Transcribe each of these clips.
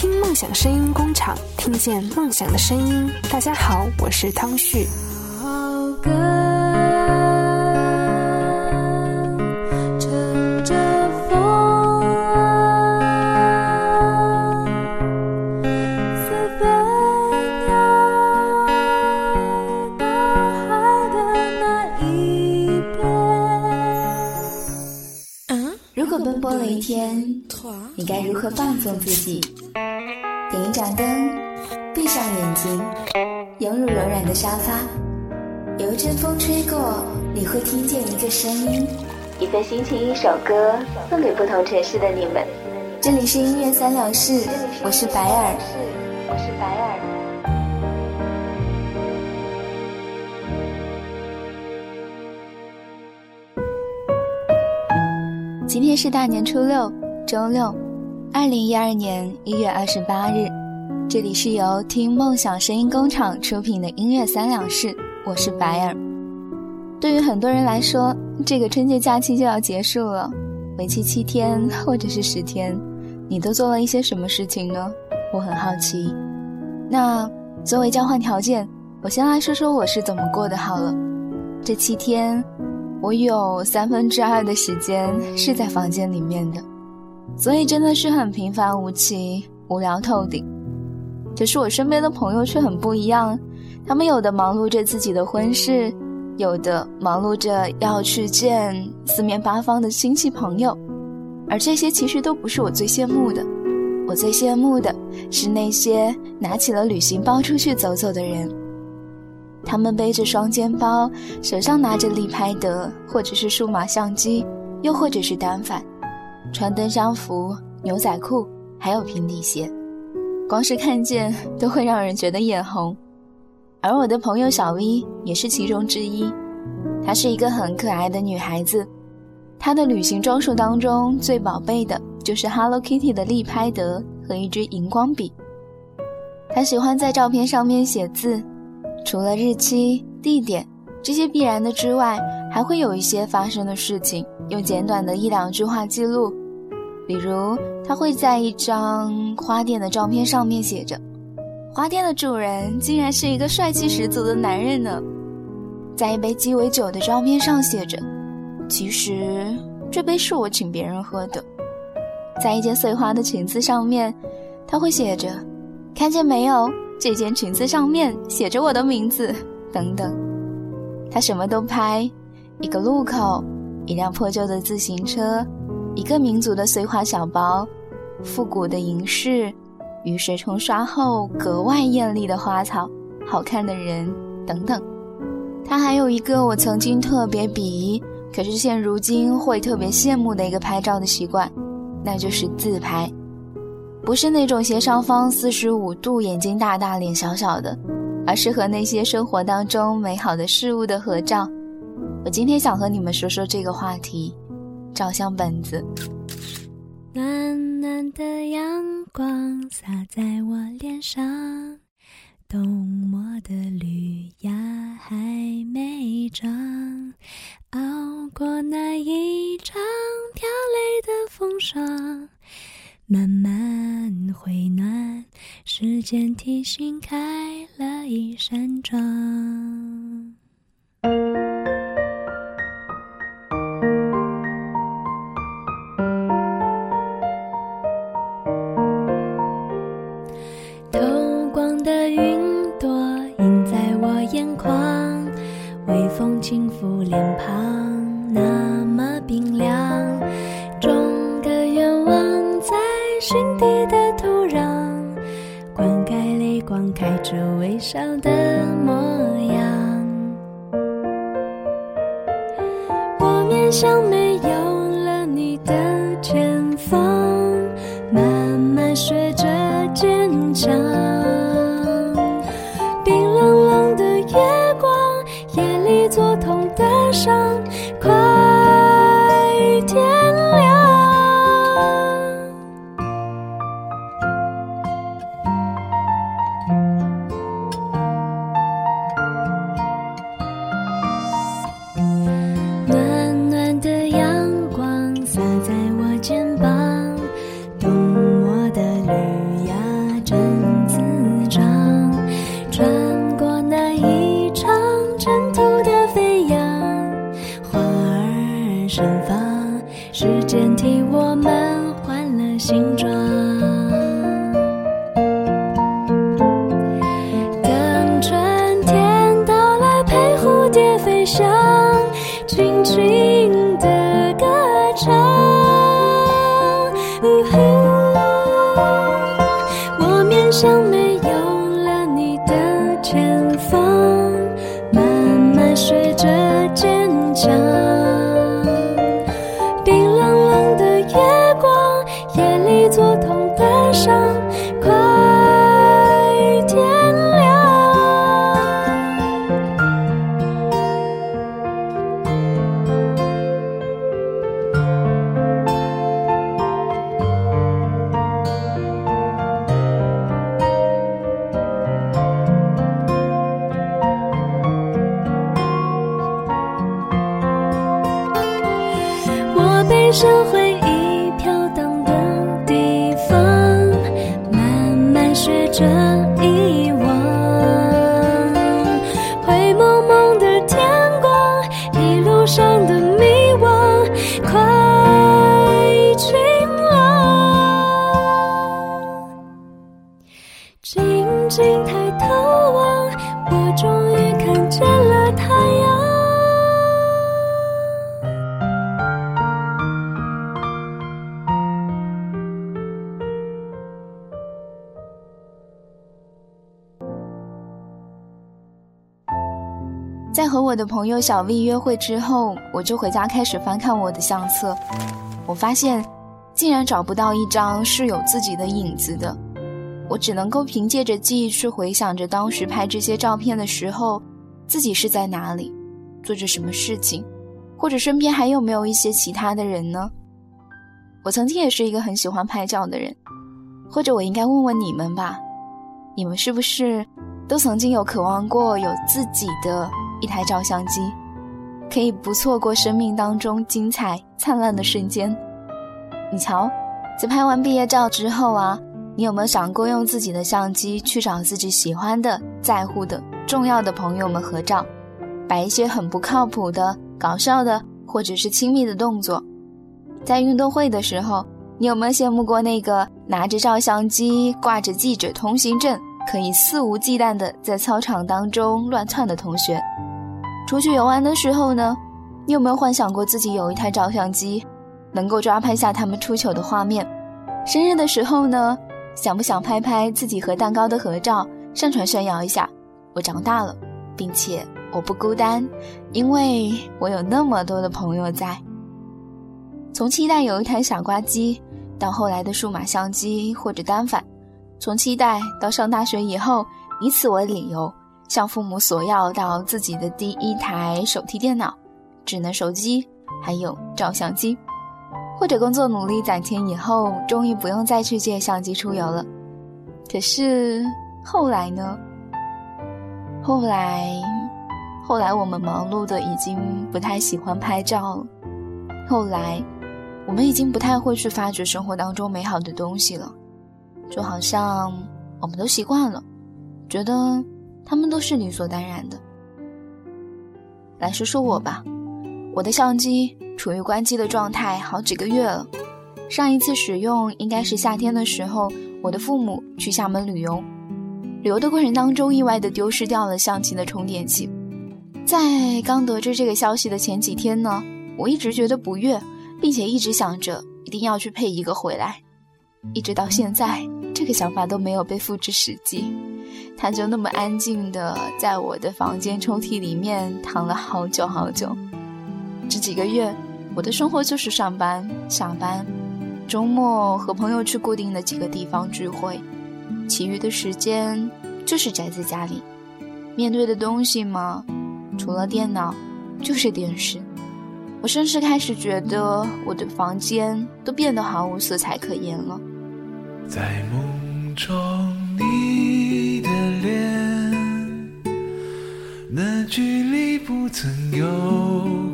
听梦想声音工厂，听见梦想的声音。大家好，我是汤旭。如果奔波了一天，你该如何放纵自己？点一盏灯，闭上眼睛，拥入柔软的沙发，有一阵风吹过，你会听见一个声音，一份心情，一首歌，送给不同城市的你们。这里是音乐三两事，我是白尔，我是白尔。今天是大年初六，周六，二零一二年一月二十八日。这里是由听梦想声音工厂出品的音乐三两事，我是白尔。对于很多人来说，这个春节假期就要结束了，为期七天或者是十天，你都做了一些什么事情呢？我很好奇。那作为交换条件，我先来说说我是怎么过的好了。这七天。我有三分之二的时间是在房间里面的，所以真的是很平凡无奇、无聊透顶。可是我身边的朋友却很不一样，他们有的忙碌着自己的婚事，有的忙碌着要去见四面八方的亲戚朋友，而这些其实都不是我最羡慕的。我最羡慕的是那些拿起了旅行包出去走走的人。他们背着双肩包，手上拿着立拍得或者是数码相机，又或者是单反，穿登山服、牛仔裤，还有平底鞋，光是看见都会让人觉得眼红。而我的朋友小 V 也是其中之一，她是一个很可爱的女孩子，她的旅行装束当中最宝贝的就是 Hello Kitty 的立拍得和一支荧光笔，她喜欢在照片上面写字。除了日期、地点这些必然的之外，还会有一些发生的事情，用简短的一两句话记录。比如，他会在一张花店的照片上面写着：“花店的主人竟然是一个帅气十足的男人呢。”在一杯鸡尾酒的照片上写着：“其实这杯是我请别人喝的。”在一件碎花的裙子上面，他会写着：“看见没有？”这件裙子上面写着我的名字，等等。他什么都拍：一个路口，一辆破旧的自行车，一个民族的碎花小包，复古的银饰，雨水冲刷后格外艳丽的花草，好看的人，等等。他还有一个我曾经特别鄙夷，可是现如今会特别羡慕的一个拍照的习惯，那就是自拍。不是那种斜上方四十五度、眼睛大大、脸小小的，而是和那些生活当中美好的事物的合照。我今天想和你们说说这个话题：照相本子。暖暖的阳光洒在我脸上，冬末的绿芽还没长，熬过那一场飘泪的风霜。慢慢回暖，时间提醒开了一扇窗。着微笑的模样。我面向没有形状上抬头望，我终于看见了太阳。在和我的朋友小 V 约会之后，我就回家开始翻看我的相册。我发现，竟然找不到一张是有自己的影子的。我只能够凭借着记忆去回想着当时拍这些照片的时候，自己是在哪里，做着什么事情，或者身边还有没有一些其他的人呢？我曾经也是一个很喜欢拍照的人，或者我应该问问你们吧，你们是不是都曾经有渴望过有自己的一台照相机，可以不错过生命当中精彩灿烂的瞬间？你瞧，在拍完毕业照之后啊。你有没有想过用自己的相机去找自己喜欢的、在乎的、重要的朋友们合照，摆一些很不靠谱的、搞笑的或者是亲密的动作？在运动会的时候，你有没有羡慕过那个拿着照相机、挂着记者通行证，可以肆无忌惮地在操场当中乱窜的同学？出去游玩的时候呢，你有没有幻想过自己有一台照相机，能够抓拍下他们出糗的画面？生日的时候呢？想不想拍拍自己和蛋糕的合照，上传炫耀一下？我长大了，并且我不孤单，因为我有那么多的朋友在。从期待有一台傻瓜机，到后来的数码相机或者单反；从期待到上大学以后，以此为理由向父母索要到自己的第一台手提电脑、智能手机，还有照相机。或者工作努力攒钱以后，终于不用再去借相机出游了。可是后来呢？后来，后来我们忙碌的已经不太喜欢拍照了。后来，我们已经不太会去发掘生活当中美好的东西了，就好像我们都习惯了，觉得他们都是理所当然的。来说说我吧，我的相机。处于关机的状态好几个月了，上一次使用应该是夏天的时候，我的父母去厦门旅游，旅游的过程当中意外的丢失掉了相机的充电器。在刚得知这个消息的前几天呢，我一直觉得不悦，并且一直想着一定要去配一个回来，一直到现在，这个想法都没有被付之实际，它就那么安静的在我的房间抽屉里面躺了好久好久，这几个月。我的生活就是上班、下班，周末和朋友去固定的几个地方聚会，其余的时间就是宅在家里。面对的东西嘛，除了电脑，就是电视。我甚至开始觉得我的房间都变得毫无色彩可言了。在梦中，你的脸，那距离不曾有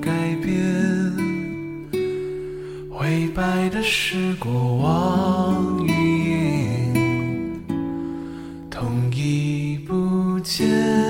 改变。灰白的是过往云烟，痛已不见。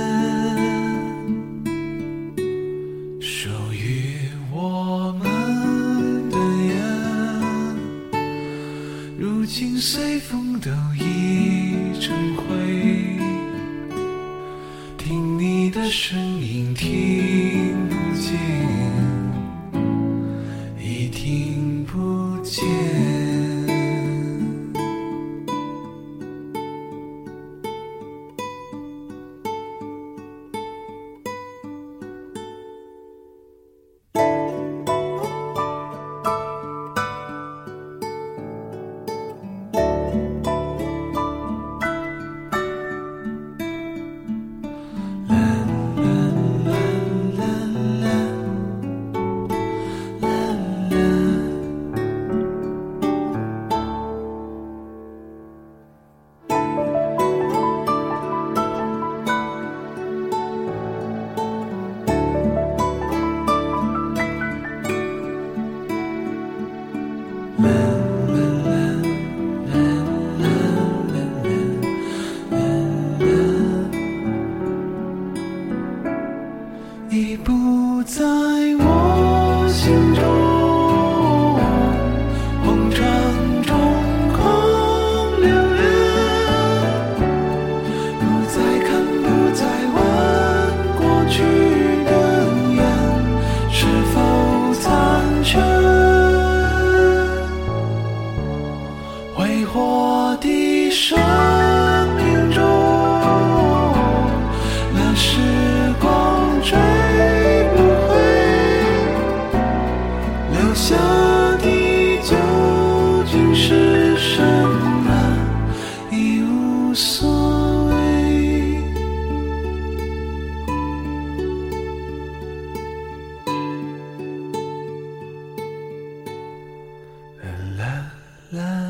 la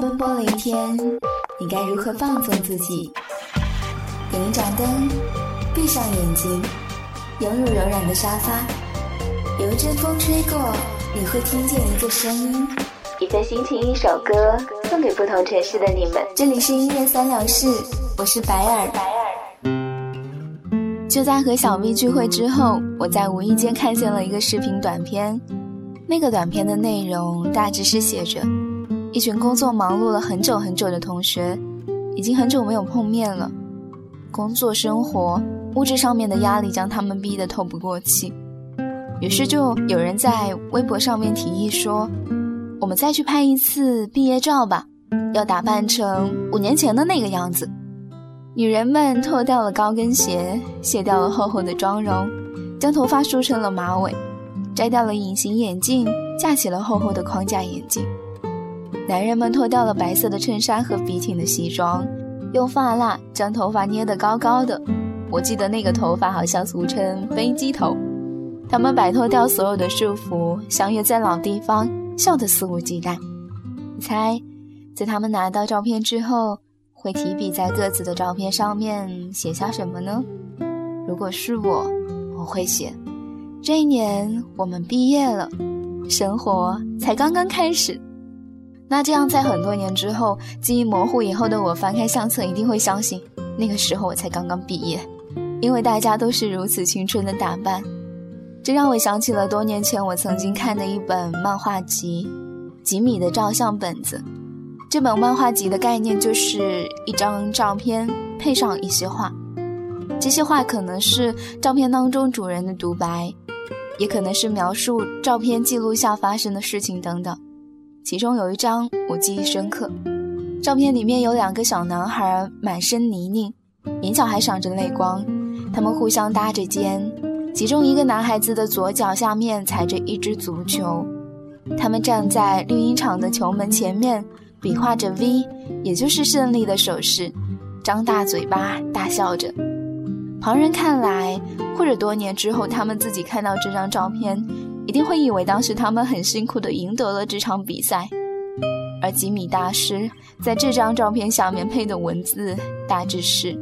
奔波了一天，你该如何放纵自己？点一盏灯，闭上眼睛，拥入柔软的沙发，有一阵风吹过，你会听见一个声音，一份心情，一首歌，送给不同城市的你们。这里是音乐三两事，我是白尔。就在和小 V 聚会之后，我在无意间看见了一个视频短片，那个短片的内容大致是写着。一群工作忙碌了很久很久的同学，已经很久没有碰面了。工作、生活、物质上面的压力将他们逼得透不过气。于是就有人在微博上面提议说：“我们再去拍一次毕业照吧，要打扮成五年前的那个样子。”女人们脱掉了高跟鞋，卸掉了厚厚的妆容，将头发梳成了马尾，摘掉了隐形眼镜，架起了厚厚的框架眼镜。男人们脱掉了白色的衬衫和笔挺的西装，用发蜡将头发捏得高高的。我记得那个头发好像俗称飞机头。他们摆脱掉所有的束缚，相约在老地方，笑得肆无忌惮。你猜，在他们拿到照片之后，会提笔在各自的照片上面写下什么呢？如果是我，我会写：这一年我们毕业了，生活才刚刚开始。那这样，在很多年之后，记忆模糊以后的我翻开相册，一定会相信那个时候我才刚刚毕业，因为大家都是如此青春的打扮。这让我想起了多年前我曾经看的一本漫画集《吉米的照相本子》。这本漫画集的概念就是一张照片配上一些话，这些话可能是照片当中主人的独白，也可能是描述照片记录下发生的事情等等。其中有一张我记忆深刻，照片里面有两个小男孩，满身泥泞，眼角还闪着泪光，他们互相搭着肩，其中一个男孩子的左脚下面踩着一只足球，他们站在绿茵场的球门前面，比划着 V，也就是胜利的手势，张大嘴巴大笑着。旁人看来，或者多年之后他们自己看到这张照片。一定会以为当时他们很辛苦地赢得了这场比赛，而吉米大师在这张照片下面配的文字大致是：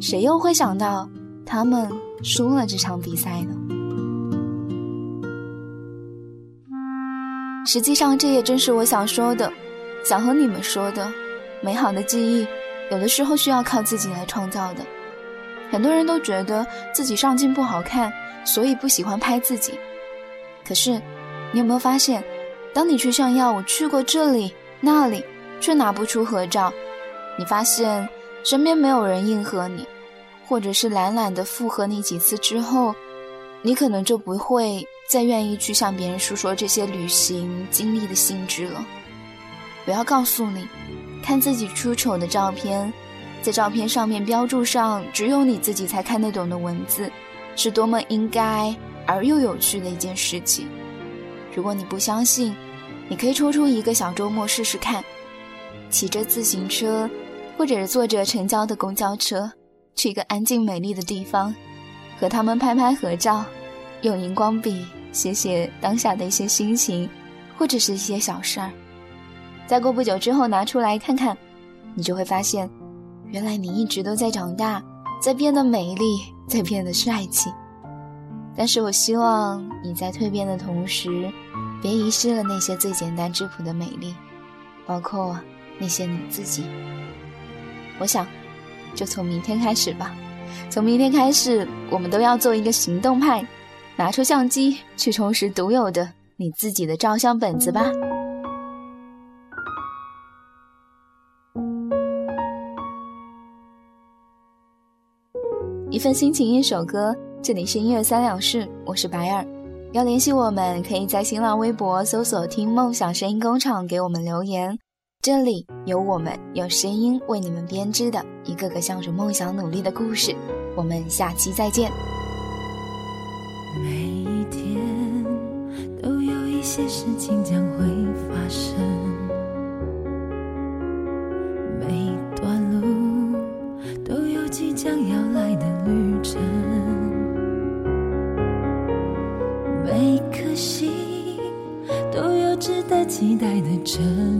谁又会想到他们输了这场比赛呢？实际上，这也正是我想说的，想和你们说的。美好的记忆，有的时候需要靠自己来创造的。很多人都觉得自己上镜不好看，所以不喜欢拍自己。可是，你有没有发现，当你去炫耀我去过这里那里，却拿不出合照，你发现身边没有人应和你，或者是懒懒的附和你几次之后，你可能就不会再愿意去向别人诉说这些旅行经历的性质了。我要告诉你，看自己出丑的照片，在照片上面标注上只有你自己才看得懂的文字，是多么应该。而又有趣的一件事情。如果你不相信，你可以抽出一个小周末试试看，骑着自行车，或者是坐着城郊的公交车，去一个安静美丽的地方，和他们拍拍合照，用荧光笔写写当下的一些心情，或者是一些小事儿。再过不久之后拿出来看看，你就会发现，原来你一直都在长大，在变得美丽，在变得帅气。但是我希望你在蜕变的同时，别遗失了那些最简单质朴的美丽，包括那些你自己。我想，就从明天开始吧。从明天开始，我们都要做一个行动派，拿出相机去充实独有的你自己的照相本子吧。一份心情，一首歌。这里是音乐三两事，我是白尔。要联系我们，可以在新浪微博搜索“听梦想声音工厂”给我们留言。这里有我们用声音为你们编织的一个个向着梦想努力的故事。我们下期再见。每一天都有一些事情将会发生，每段路都有即将要期待的真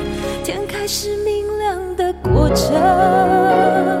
还是明亮的过程。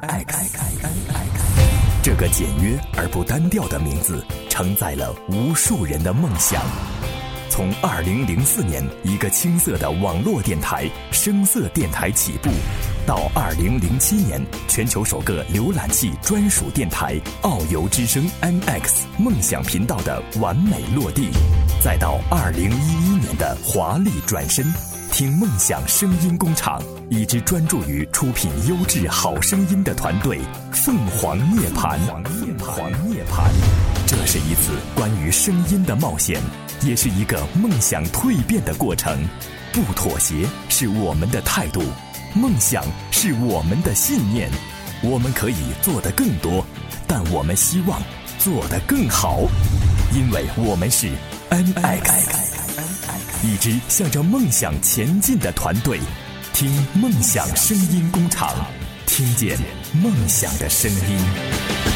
N X，这个简约而不单调的名字，承载了无数人的梦想。从二零零四年一个青涩的网络电台、声色电台起步，到二零零七年全球首个浏览器专属电台“遨游之声 MX” 梦想频道的完美落地，再到二零一一年的华丽转身，听梦想声音工厂一支专注于出品优质好声音的团队——凤凰涅槃。凤凰涅槃，这是一次关于声音的冒险。也是一个梦想蜕变的过程，不妥协是我们的态度，梦想是我们的信念。我们可以做得更多，但我们希望做得更好，因为我们是 MX，一支向着梦想前进的团队。听梦想声音工厂，听见梦想的声音。